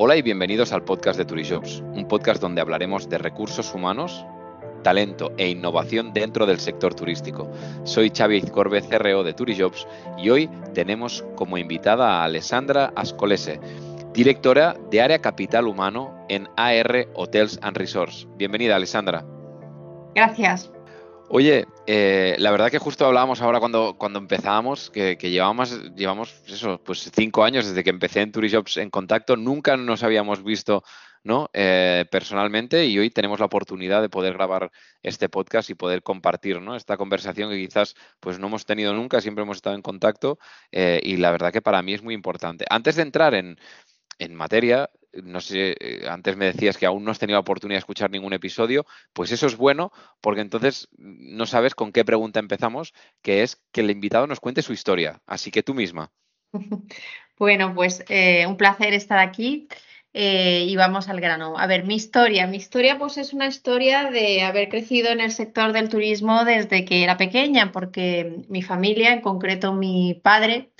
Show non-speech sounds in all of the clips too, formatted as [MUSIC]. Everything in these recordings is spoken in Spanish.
Hola y bienvenidos al podcast de Turijobs, un podcast donde hablaremos de recursos humanos, talento e innovación dentro del sector turístico. Soy Xavi Izcorbe, CRO de Turijobs, y hoy tenemos como invitada a Alessandra Ascolese, directora de Área Capital Humano en AR Hotels and Resorts. Bienvenida, Alessandra. Gracias. Oye, eh, la verdad que justo hablábamos ahora cuando, cuando empezábamos, que, llevamos, llevamos eso, pues cinco años desde que empecé en Turijobs en contacto, nunca nos habíamos visto ¿no? Eh, personalmente y hoy tenemos la oportunidad de poder grabar este podcast y poder compartir ¿no? esta conversación que quizás pues no hemos tenido nunca, siempre hemos estado en contacto eh, y la verdad que para mí es muy importante. Antes de entrar en, en materia, no sé, eh, antes me decías que aún no has tenido oportunidad de escuchar ningún episodio, pues eso es bueno porque entonces no sabes con qué pregunta empezamos, que es que el invitado nos cuente su historia. Así que tú misma. [LAUGHS] Bueno, pues eh, un placer estar aquí. Eh, y vamos al grano. A ver, mi historia. Mi historia pues es una historia de haber crecido en el sector del turismo desde que era pequeña, porque mi familia, en concreto mi padre,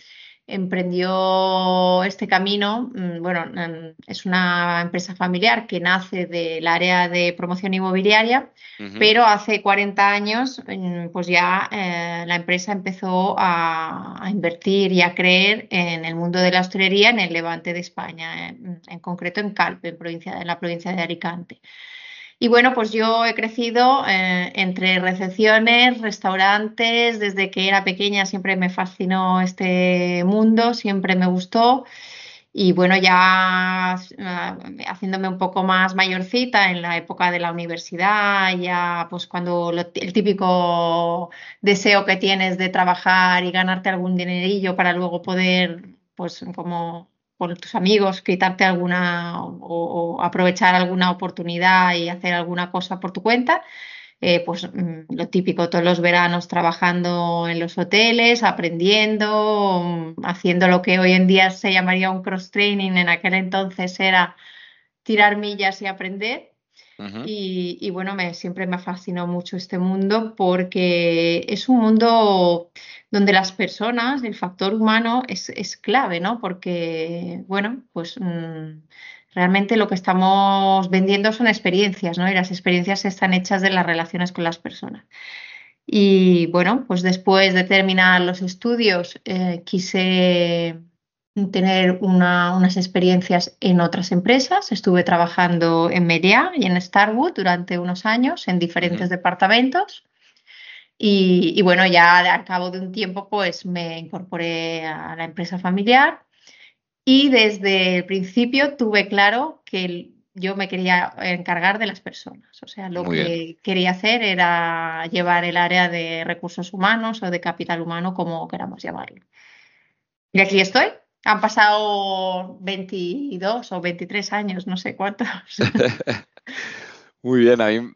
emprendió este camino. Mm, bueno, mm, es una empresa familiar que nace del área de promoción inmobiliaria, pero hace 40 años mm, pues ya eh, la empresa empezó a, invertir y a creer en el mundo de la hostelería en el levante de España, en, concreto en Calpe, provincia, en la provincia de Alicante. Y bueno, pues yo he crecido eh, entre recepciones, restaurantes, desde que era pequeña siempre me fascinó este mundo, siempre me gustó. Y bueno, ya eh, haciéndome un poco más mayorcita en la época de la universidad, ya pues cuando el típico deseo que tienes de trabajar y ganarte algún dinerillo para luego poder, pues como con tus amigos, quitarte alguna o, aprovechar alguna oportunidad y hacer alguna cosa por tu cuenta. Eh, pues mm, lo típico, todos los veranos trabajando en los hoteles, aprendiendo, haciendo lo que hoy en día se llamaría un cross-training, en aquel entonces era tirar millas y aprender. Y, bueno, me, siempre me fascinó mucho este mundo porque es un mundo donde las personas, el factor humano es, clave, ¿no? Porque, bueno, pues mm, realmente lo que estamos vendiendo son experiencias, ¿no? Y las experiencias están hechas de las relaciones con las personas. Y bueno, pues después de terminar los estudios, eh, quise tener unas experiencias en otras empresas. Estuve trabajando en Media y en Starwood durante unos años en diferentes departamentos. Y, bueno, ya al cabo de un tiempo, pues me incorporé a la empresa familiar y desde el principio tuve claro que yo me quería encargar de las personas. O sea, lo que quería hacer era llevar el área de recursos humanos o de capital humano, como queramos llamarlo. Y aquí estoy. Han pasado 22 o 23 años, no sé cuántos. [LAUGHS] Muy bien, a mí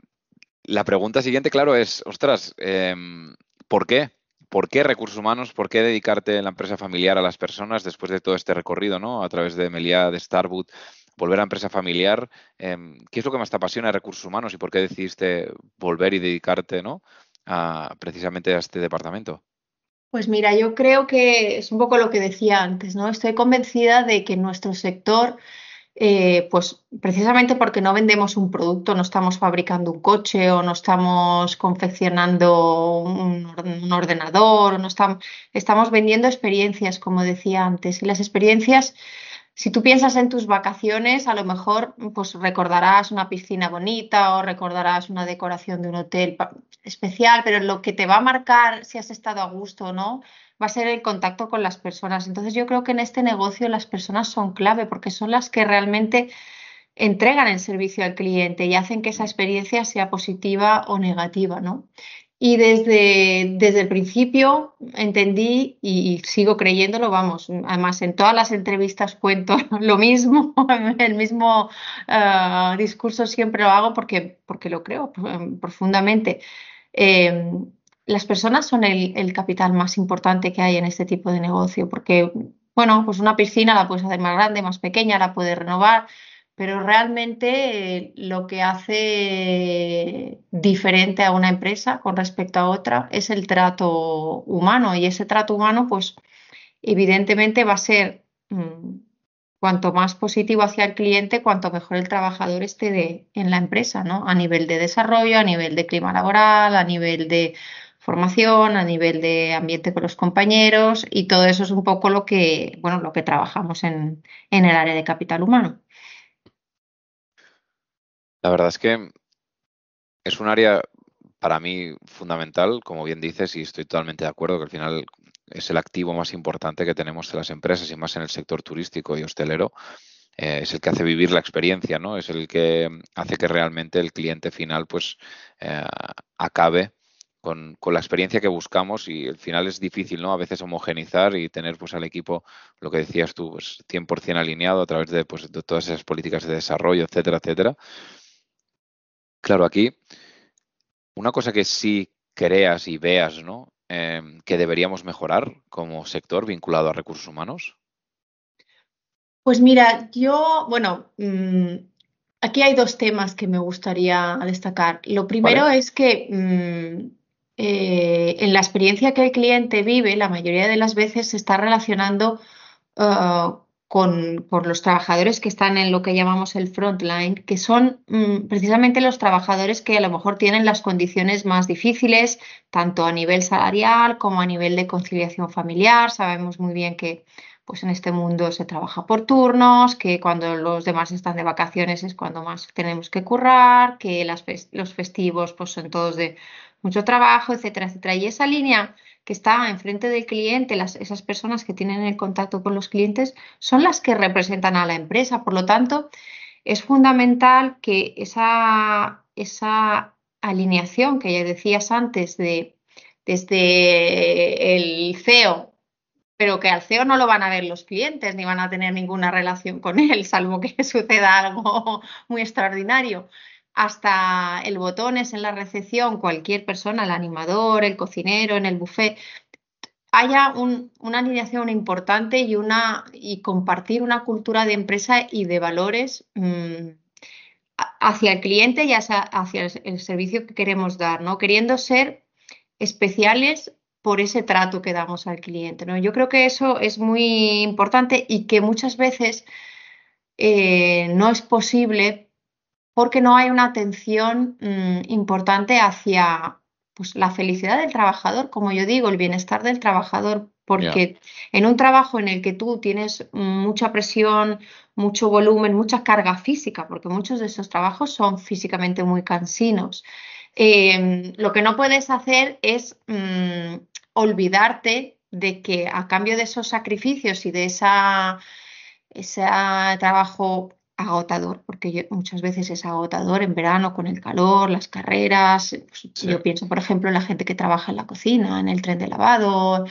la pregunta siguiente, claro, es, ostras, em, ¿por qué? ¿Por qué recursos humanos? ¿Por qué dedicarte en la empresa familiar a las personas después de todo este recorrido, ¿no? A través de Meliá, de Starwood, volver a empresa familiar. Em, ¿Qué es lo que más te apasiona de recursos humanos y por qué decidiste volver y dedicarte, ¿no? Precisamente a este departamento. Pues mira, yo creo que es un poco lo que decía antes, ¿no? Estoy convencida de que nuestro sector eh, pues precisamente porque no vendemos un producto, no estamos fabricando un coche o no estamos confeccionando un, ordenador, o no estamos, estamos vendiendo experiencias, como decía antes. Y las experiencias, si tú piensas en tus vacaciones, a lo mejor pues recordarás una piscina bonita o recordarás una decoración de un hotel especial, pero lo que te va a marcar si has estado a gusto o no va a ser el contacto con las personas. Entonces yo creo que en este negocio las personas son clave porque son las que realmente entregan el servicio al cliente y hacen que esa experiencia sea positiva o negativa, ¿no? Y desde, desde el principio entendí y, sigo creyéndolo, vamos, además en todas las entrevistas cuento [LAUGHS] lo mismo, [LAUGHS] el mismo eh, discurso siempre lo hago porque, porque lo creo profundamente. Eh, las personas son el, capital más importante que hay en este tipo de negocio, porque, bueno, pues una piscina la puedes hacer más grande, más pequeña, la puedes renovar, pero realmente eh, lo que hace diferente a una empresa con respecto a otra es el trato humano y ese trato humano, pues evidentemente va a ser mm, cuanto más positivo hacia el cliente, cuanto mejor el trabajador esté en la empresa, ¿no? A nivel de desarrollo, a nivel de clima laboral, a nivel de formación, a nivel de ambiente con los compañeros y todo eso es un poco lo que, bueno, lo que trabajamos en, en el área de capital humano. La verdad es que es un área para mí fundamental, como bien dices, y estoy totalmente de acuerdo que al final es el activo más importante que tenemos de las empresas y más en el sector turístico y hostelero. Eh, es el que hace vivir la experiencia, ¿no? Es el que hace que realmente el cliente final pues eh, acabe con, la experiencia que buscamos y al final es difícil, ¿no? A veces homogenizar y tener pues al equipo, lo que decías tú, pues 100% alineado a través de, pues, de todas esas políticas de desarrollo, etcétera, etcétera. Claro, aquí una cosa que sí creas y veas, ¿no? Em, que deberíamos mejorar como sector vinculado a recursos humanos. Pues mira, yo, bueno, mm, aquí hay dos temas que me gustaría destacar. Lo primero es que mm, eh, en la experiencia que el cliente vive, la mayoría de las veces se está relacionando uh, con, por los trabajadores que están en lo que llamamos el frontline, que son mm, precisamente los trabajadores que a lo mejor tienen las condiciones más difíciles, tanto a nivel salarial como a nivel de conciliación familiar. Sabemos muy bien que pues en este mundo se trabaja por turnos, que cuando los demás están de vacaciones es cuando más tenemos que currar, que los festivos pues son todos de mucho trabajo, etcétera, etcétera. Y esa línea que está enfrente del cliente, esas personas que tienen el contacto con los clientes, son las que representan a la empresa. Por lo tanto, es fundamental que esa, esa alineación que ya decías antes de desde el CEO, pero que al CEO no lo van a ver los clientes ni van a tener ninguna relación con él, salvo que [LAUGHS] suceda algo muy extraordinario hasta el botones en la recepción, cualquier persona, el animador, el cocinero, en el buffet, haya una alineación importante y, una, y compartir una cultura de empresa y de valores mm, hacia el cliente y hacia, el, servicio que queremos dar, ¿no? Queriendo ser especiales por ese trato que damos al cliente, ¿no? Yo creo que eso es muy importante y que muchas veces eh, no es posible porque no hay una atención mm, importante hacia pues, la felicidad del trabajador, como yo digo, el bienestar del trabajador, porque en un trabajo en el que tú tienes mucha presión, mucho volumen, mucha carga física, porque muchos de esos trabajos son físicamente muy cansinos, em, lo que no puedes hacer es mm, olvidarte de que a cambio de esos sacrificios y de esa, ese trabajo agotador, porque muchas veces es agotador en verano con el calor, las carreras. Pues, yo pienso, por ejemplo, en la gente que trabaja en la cocina, en el tren de lavado.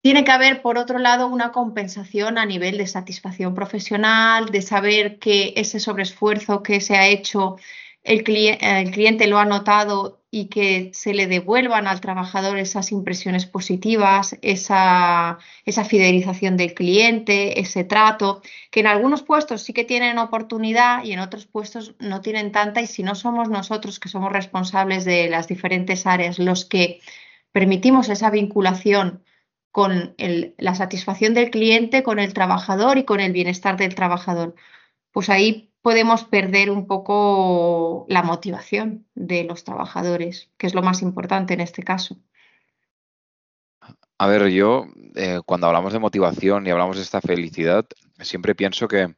Tiene que haber, por otro lado, una compensación a nivel de satisfacción profesional, de saber que ese sobreesfuerzo que se ha hecho, el, el cliente lo ha notado y que se le devuelvan al trabajador esas impresiones positivas, esa, esa, fidelización del cliente, ese trato, que en algunos puestos sí que tienen oportunidad y en otros puestos no tienen tanta y si no somos nosotros que somos responsables de las diferentes áreas los que permitimos esa vinculación con la satisfacción del cliente, con el trabajador y con el bienestar del trabajador, pues ahí podemos perder un poco la motivación de los trabajadores, que es lo más importante en este caso. A ver, yo eh, cuando hablamos de motivación y hablamos de esta felicidad, siempre pienso que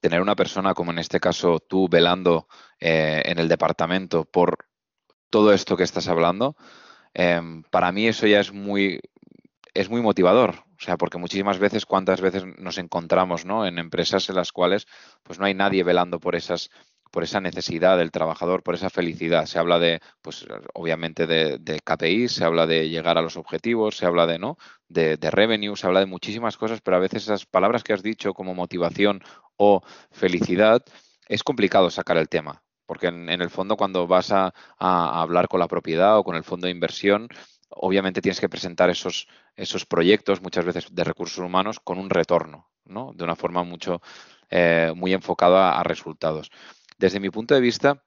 tener una persona como en este caso tú velando eh, en el departamento por todo esto que estás hablando, em, para mí eso ya es muy, es muy motivador. O sea, porque muchísimas veces, cuántas veces nos encontramos ¿no? en empresas en las cuales pues no hay nadie velando por esas por esa necesidad del trabajador, por esa felicidad. Se habla de, pues obviamente de, KPI, se habla de llegar a los objetivos, se habla de, ¿no? De, de, revenue, se habla de muchísimas cosas, pero a veces esas palabras que has dicho como motivación o felicidad, es complicado sacar el tema. Porque en, el fondo cuando vas a hablar con la propiedad o con el fondo de inversión, obviamente tienes que presentar esos, esos proyectos, muchas veces de recursos humanos, con un retorno, ¿no? De una forma mucho, eh, muy enfocada a, resultados. Desde mi punto de vista,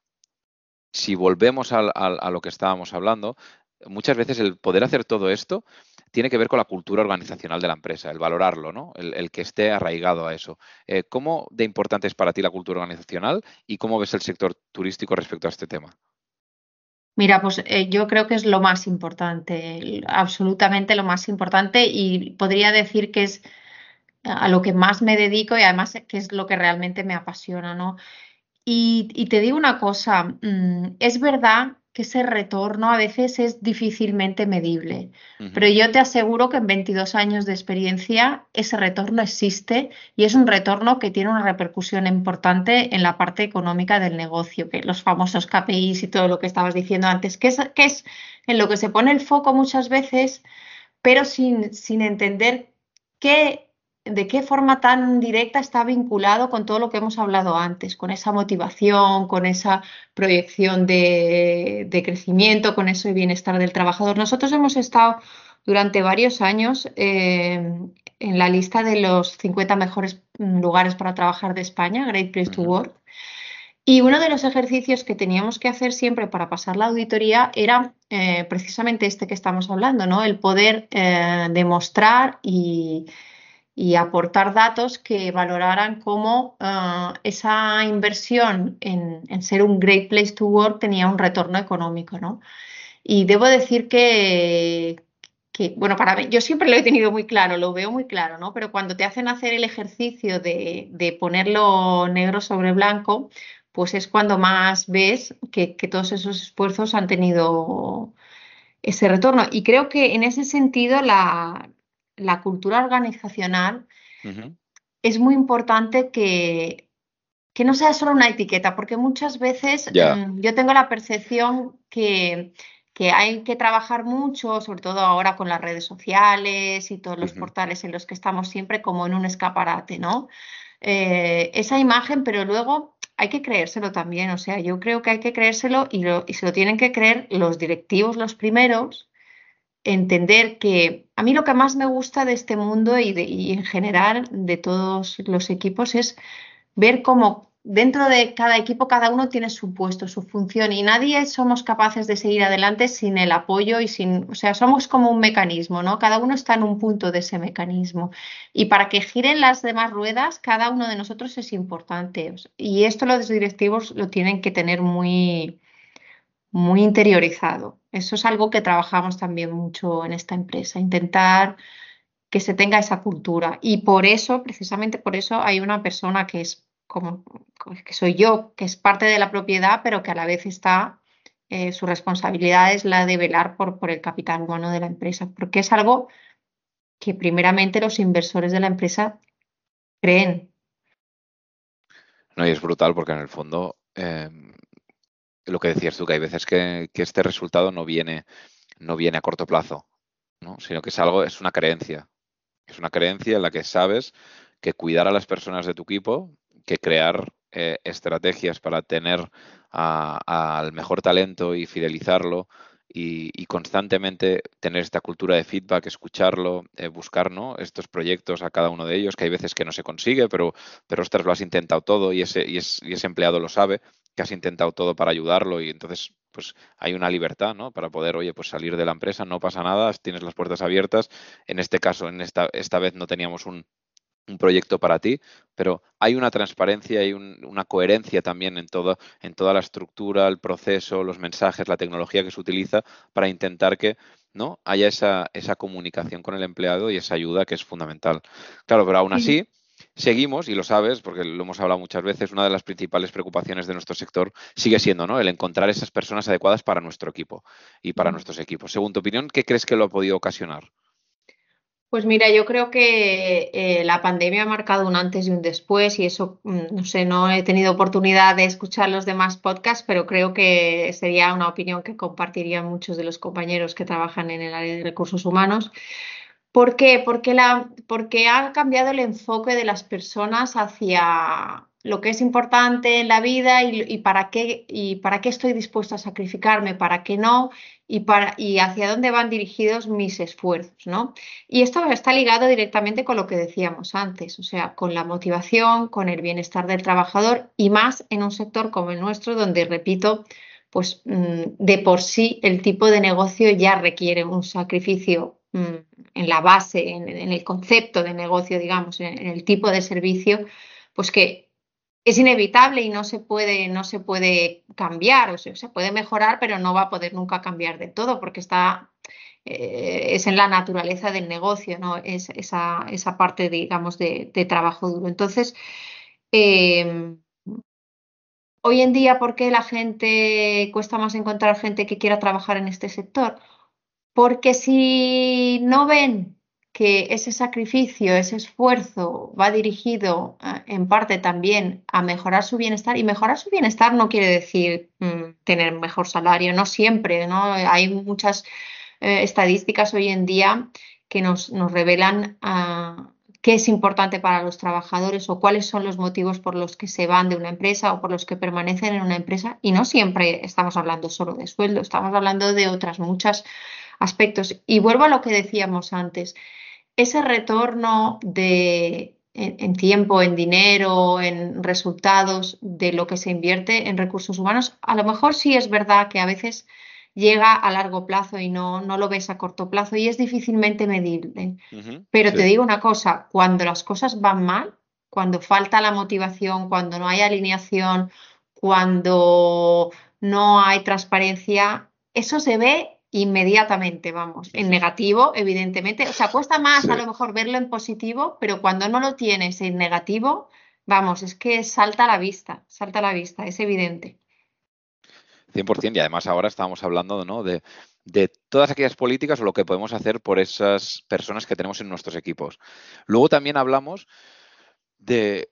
si volvemos a, lo que estábamos hablando, muchas veces el poder hacer todo esto tiene que ver con la cultura organizacional de la empresa, el valorarlo, ¿no? el, que esté arraigado a eso. Eh, ¿Cómo de importante es para ti la cultura organizacional y cómo ves el sector turístico respecto a este tema? Mira, pues eh, yo creo que es lo más importante, absolutamente lo más importante y podría decir que es a lo que más me dedico y además que es lo que realmente me apasiona, ¿no? Y, te digo una cosa, mm, es verdad que ese retorno a veces es difícilmente medible, pero yo te aseguro que en 22 años de experiencia ese retorno existe y es un retorno que tiene una repercusión importante en la parte económica del negocio, que los famosos KPIs y todo lo que estabas diciendo antes, que es, que es en lo que se pone el foco muchas veces, pero sin, sin entender qué de qué forma tan directa está vinculado con todo lo que hemos hablado antes, con esa motivación, con esa proyección de, crecimiento, con ese bienestar del trabajador. Nosotros hemos estado durante varios años eh, en la lista de los 50 mejores lugares para trabajar de España, Great Place to Work. Y uno de los ejercicios que teníamos que hacer siempre para pasar la auditoría era eh, precisamente este que estamos hablando, ¿no? El poder eh, demostrar y, y aportar datos que valoraran cómo eh, esa inversión en, ser un great place to work tenía un retorno económico, ¿no? Y debo decir que, bueno, para mí, yo siempre lo he tenido muy claro, lo veo muy claro, ¿no? Pero cuando te hacen hacer el ejercicio de, ponerlo negro sobre blanco, pues es cuando más ves que, que todos esos esfuerzos han tenido ese retorno. Y creo que en ese sentido la, la cultura organizacional, es muy importante que, que, no sea solo una etiqueta, porque muchas veces mm, yo tengo la percepción que, que, hay que trabajar mucho, sobre todo ahora con las redes sociales y todos los portales en los que estamos siempre como en un escaparate, ¿no? Eh, esa imagen, pero luego hay que creérselo también, o sea, yo creo que hay que creérselo y, y se lo tienen que creer los directivos los primeros, entender que a mí lo que más me gusta de este mundo y, en general de todos los equipos es ver cómo dentro de cada equipo cada uno tiene su puesto, su función y nadie somos capaces de seguir adelante sin el apoyo y sin, o sea, somos como un mecanismo, ¿no? Cada uno está en un punto de ese mecanismo y para que giren las demás ruedas, cada uno de nosotros es importante y esto los directivos lo tienen que tener muy muy interiorizado. Eso es algo que trabajamos también mucho en esta empresa, intentar que se tenga esa cultura. Y por eso, precisamente por eso, hay una persona que es como que soy yo, que es parte de la propiedad, pero que a la vez está, eh, su responsabilidad es la de velar por, por el capital humano de la empresa, porque es algo que primeramente los inversores de la empresa creen. No, y es brutal porque en el fondo em, lo que decías tú, que hay veces que, este resultado no viene, no viene a corto plazo, ¿no? sino que es algo, es una creencia. Es una creencia en la que sabes que cuidar a las personas de tu equipo, que crear eh, estrategias para tener al mejor talento y fidelizarlo y, constantemente tener esta cultura de feedback, escucharlo, eh, buscar estos proyectos a cada uno de ellos, que hay veces que no se consigue, pero, pero ostras, lo has intentado todo y ese, y, y ese empleado lo sabe, que has intentado todo para ayudarlo y entonces pues hay una libertad, ¿no? Para poder, oye, pues salir de la empresa, no pasa nada, tienes las puertas abiertas. En este caso, en esta, esta vez no teníamos un, proyecto para ti, pero hay una transparencia y una coherencia también en, todo, en toda la estructura, el proceso, los mensajes, la tecnología que se utiliza para intentar que ¿no? haya esa, esa comunicación con el empleado y esa ayuda que es fundamental. Claro, pero aún así, seguimos, y lo sabes, porque lo hemos hablado muchas veces, una de las principales preocupaciones de nuestro sector sigue siendo ¿no? el encontrar esas personas adecuadas para nuestro equipo y para nuestros equipos. Según tu opinión, ¿qué crees que lo ha podido ocasionar? Pues mira, yo creo que eh, la pandemia ha marcado un antes y un después y eso, mm, no sé, no he tenido oportunidad de escuchar los demás podcasts, pero creo que sería una opinión que compartirían muchos de los compañeros que trabajan en el área de recursos humanos. ¿Por qué? Porque, ha cambiado el enfoque de las personas hacia lo que es importante en la vida y, para, qué, y para qué estoy dispuesto a sacrificarme, para qué no y, y hacia dónde van dirigidos mis esfuerzos. ¿no? Y esto está ligado directamente con lo que decíamos antes, o sea, con la motivación, con el bienestar del trabajador y más en un sector como el nuestro, donde, repito, pues mm, de por sí el tipo de negocio ya requiere un sacrificio mm, en la base, en, el concepto de negocio, digamos, en, el tipo de servicio, pues que es inevitable y no se puede, no se puede cambiar, o sea, se puede mejorar, pero no va a poder nunca cambiar de todo, porque está eh, es en la naturaleza del negocio, ¿no? Es esa, esa parte, digamos, de, trabajo duro. Entonces, em, hoy en día, ¿por qué la gente cuesta más encontrar gente que quiera trabajar en este sector? Porque si no ven que ese sacrificio, ese esfuerzo va dirigido eh, en parte también a mejorar su bienestar, y mejorar su bienestar no quiere decir mm, tener mejor salario, no siempre, ¿no? Hay muchas eh, estadísticas hoy en día que nos, revelan ah, qué es importante para los trabajadores o cuáles son los motivos por los que se van de una empresa o por los que permanecen en una empresa. Y no siempre estamos hablando solo de sueldo, estamos hablando de otras muchos aspectos. Y vuelvo a lo que decíamos antes, ese retorno de en, tiempo, en dinero, en resultados de lo que se invierte en recursos humanos, a lo mejor sí es verdad que a veces llega a largo plazo y no, no lo ves a corto plazo y es difícilmente medible. Pero te digo una cosa, cuando las cosas van mal, cuando falta la motivación, cuando no hay alineación, cuando no hay transparencia, eso se ve inmediatamente, vamos, en negativo, evidentemente. O sea, cuesta más a lo mejor verlo en positivo, pero cuando no lo tienes en negativo, vamos, es que salta a la vista, salta a la vista, es evidente. 100%. Y además ahora estamos hablando ¿no? de, todas aquellas políticas o lo que podemos hacer por esas personas que tenemos en nuestros equipos. Luego también hablamos de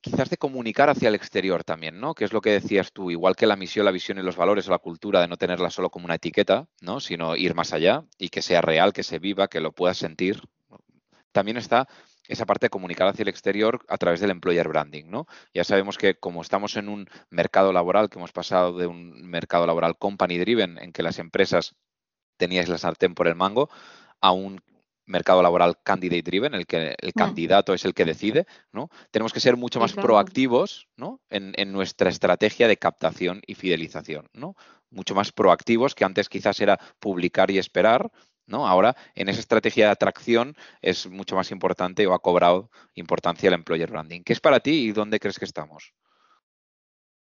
quizás de comunicar hacia el exterior también, ¿no? Que es lo que decías tú, igual que la misión, la visión y los valores o la cultura de no tenerla solo como una etiqueta, ¿no? Sino ir más allá y que sea real, que se viva, que lo puedas sentir. También está esa parte de comunicar hacia el exterior a través del employer branding, ¿no? Ya sabemos que como estamos en un mercado laboral, que hemos pasado de un mercado laboral company driven, en que las empresas teníais la sartén por el mango, a un mercado laboral candidate driven, en el que el mm. candidato es el que decide, ¿no? Tenemos que ser mucho más proactivos, ¿no? En, en, nuestra estrategia de captación y fidelización, ¿no? Mucho más proactivos, que antes quizás era publicar y esperar, ¿no? Ahora, en esa estrategia de atracción es mucho más importante o ha cobrado importancia el employer branding. ¿Qué es para ti y dónde crees que estamos?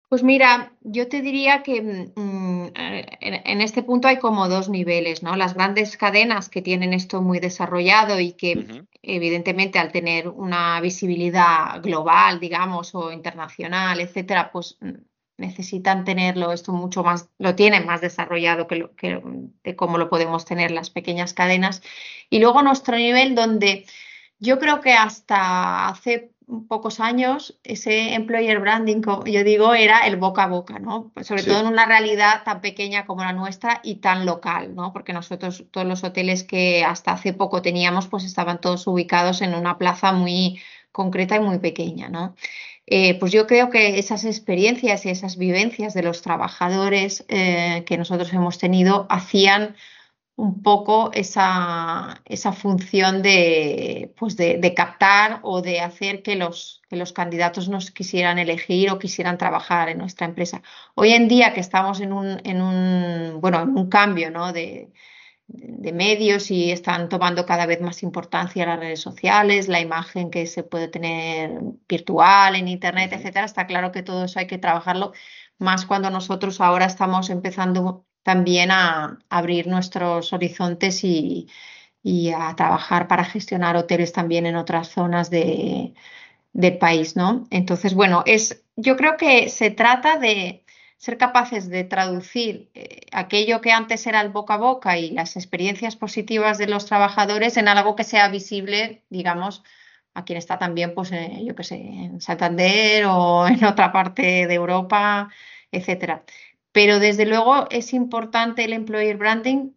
Pues mira, yo te diría que mm, en, este punto hay como dos niveles, ¿no? Las grandes cadenas que tienen esto muy desarrollado y que evidentemente al tener una visibilidad global, digamos, o internacional, etcétera, pues necesitan tenerlo esto mucho más, lo tienen más desarrollado que, lo, que de cómo lo podemos tener las pequeñas cadenas. Y luego nuestro nivel donde yo creo que hasta hace pocos años ese employer branding, como yo digo, era el boca a boca, ¿no? Pues sobre todo en una realidad tan pequeña como la nuestra y tan local, ¿no? Porque nosotros todos los hoteles que hasta hace poco teníamos, pues estaban todos ubicados en una plaza muy concreta y muy pequeña, ¿no? Eh, pues yo creo que esas experiencias y esas vivencias de los trabajadores eh, que nosotros hemos tenido hacían un poco esa, esa función de, pues de, captar o de hacer que los, que los candidatos nos quisieran elegir o quisieran trabajar en nuestra empresa. Hoy en día que estamos en un, en un, bueno, en un cambio ¿no? de, de medios y están tomando cada vez más importancia las redes sociales, la imagen que se puede tener virtual en Internet, etcétera. Está claro que todo eso hay que trabajarlo, más cuando nosotros ahora estamos empezando también a abrir nuestros horizontes y, a trabajar para gestionar hoteles también en otras zonas de, del país, ¿no? Entonces, bueno, es, yo creo que se trata de ser capaces de traducir eh, aquello que antes era el boca a boca y las experiencias positivas de los trabajadores en algo que sea visible, digamos, a quien está también, pues, eh, yo qué sé, en Santander o en otra parte de Europa, etcétera. Pero desde luego es importante el employer branding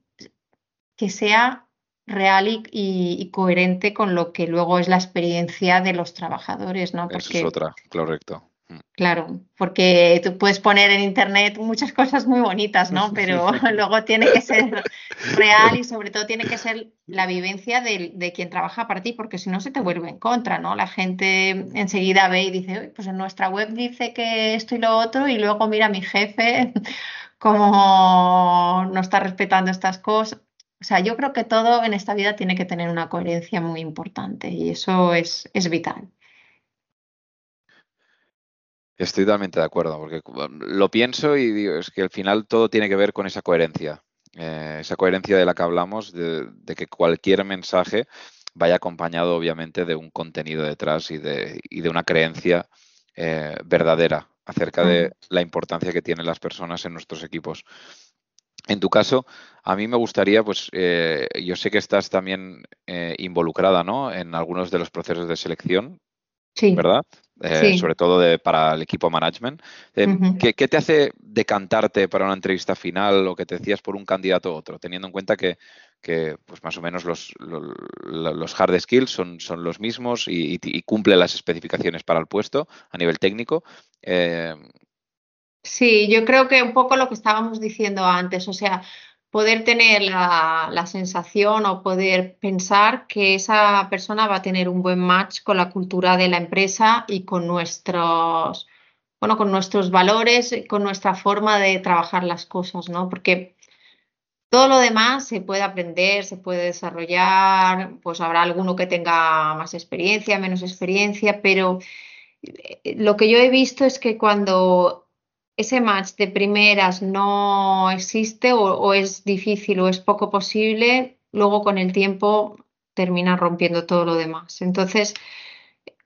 que sea real y, coherente con lo que luego es la experiencia de los trabajadores, ¿no? Porque, es otra, correcto. Mm. Claro, porque tú puedes poner en internet muchas cosas muy bonitas, ¿no? [LAUGHS] Pero luego tiene que ser real y sobre todo tiene que [LAUGHS] ser la vivencia de, quien trabaja para ti, porque si no se te vuelve en contra, ¿no? La gente enseguida ve y dice, pues en nuestra web dice que esto y lo otro, y luego mira a mi jefe [LAUGHS] cómo no está respetando estas cosas. O sea, yo creo que todo en esta vida tiene que tener una coherencia muy importante y eso es, es vital. Estoy totalmente de acuerdo, porque lo pienso y digo, es que al final todo tiene que ver con esa coherencia. Eh, esa coherencia de la que hablamos, de, que cualquier mensaje vaya acompañado obviamente de un contenido detrás y de, y de una creencia eh, verdadera acerca de la importancia que tienen las personas en nuestros equipos. En tu caso, a mí me gustaría, pues eh, yo sé que estás también involucrada ¿no? en algunos de los procesos de selección, sí. ¿verdad? Eh, sobre todo para el equipo management. Eh, ¿qué, te hace decantarte para una entrevista final o que te decías por un candidato u otro, teniendo en cuenta que, pues más o menos los, los, hard skills son, son los mismos y, y, cumple las especificaciones para el puesto a nivel técnico? Eh, sí, yo creo que un poco lo que estábamos diciendo antes, o sea, poder tener la, sensación o poder pensar que esa persona va a tener un buen match con la cultura de la empresa y con nuestros, bueno, con nuestros valores, con nuestra forma de trabajar las cosas, ¿no? Porque todo lo demás se puede aprender, se puede desarrollar, pues habrá alguno que tenga más experiencia, menos experiencia, pero eh, lo que yo he visto es que cuando ese match de primeras no existe o, es difícil o es poco posible, luego con el tiempo termina rompiendo todo lo demás. Entonces,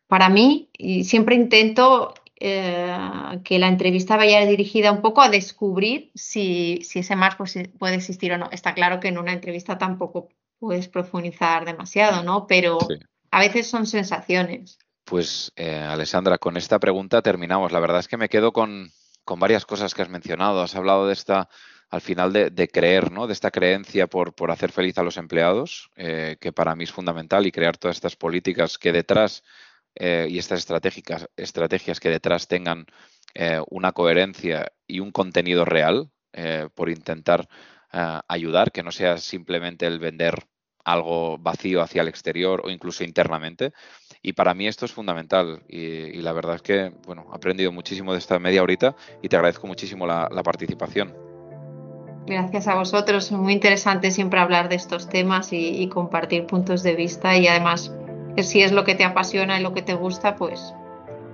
para mí, y siempre intento eh, que la entrevista vaya dirigida un poco a descubrir si, ese match pues, puede existir o no. Está claro que en una entrevista tampoco puedes profundizar demasiado, ¿no? Pero a veces son sensaciones. Pues, eh, Alessandra, con esta pregunta terminamos. La verdad es que me quedo con, con varias cosas que has mencionado. Has hablado de esta, al final, de, creer, ¿no? De esta creencia por, por hacer feliz a los empleados, eh, que para mí es fundamental, y crear todas estas políticas que detrás eh, y estas estratégicas, estrategias que detrás tengan eh, una coherencia y un contenido real por intentar ayudar, que no sea simplemente el vender algo vacío hacia el exterior o incluso internamente. Y para mí esto es fundamental y, la verdad es que, bueno, he aprendido muchísimo de esta media horita y te agradezco muchísimo la, participación. Gracias a vosotros, muy interesante siempre hablar de estos temas y, y compartir puntos de vista y además, si es lo que te apasiona y lo que te gusta, pues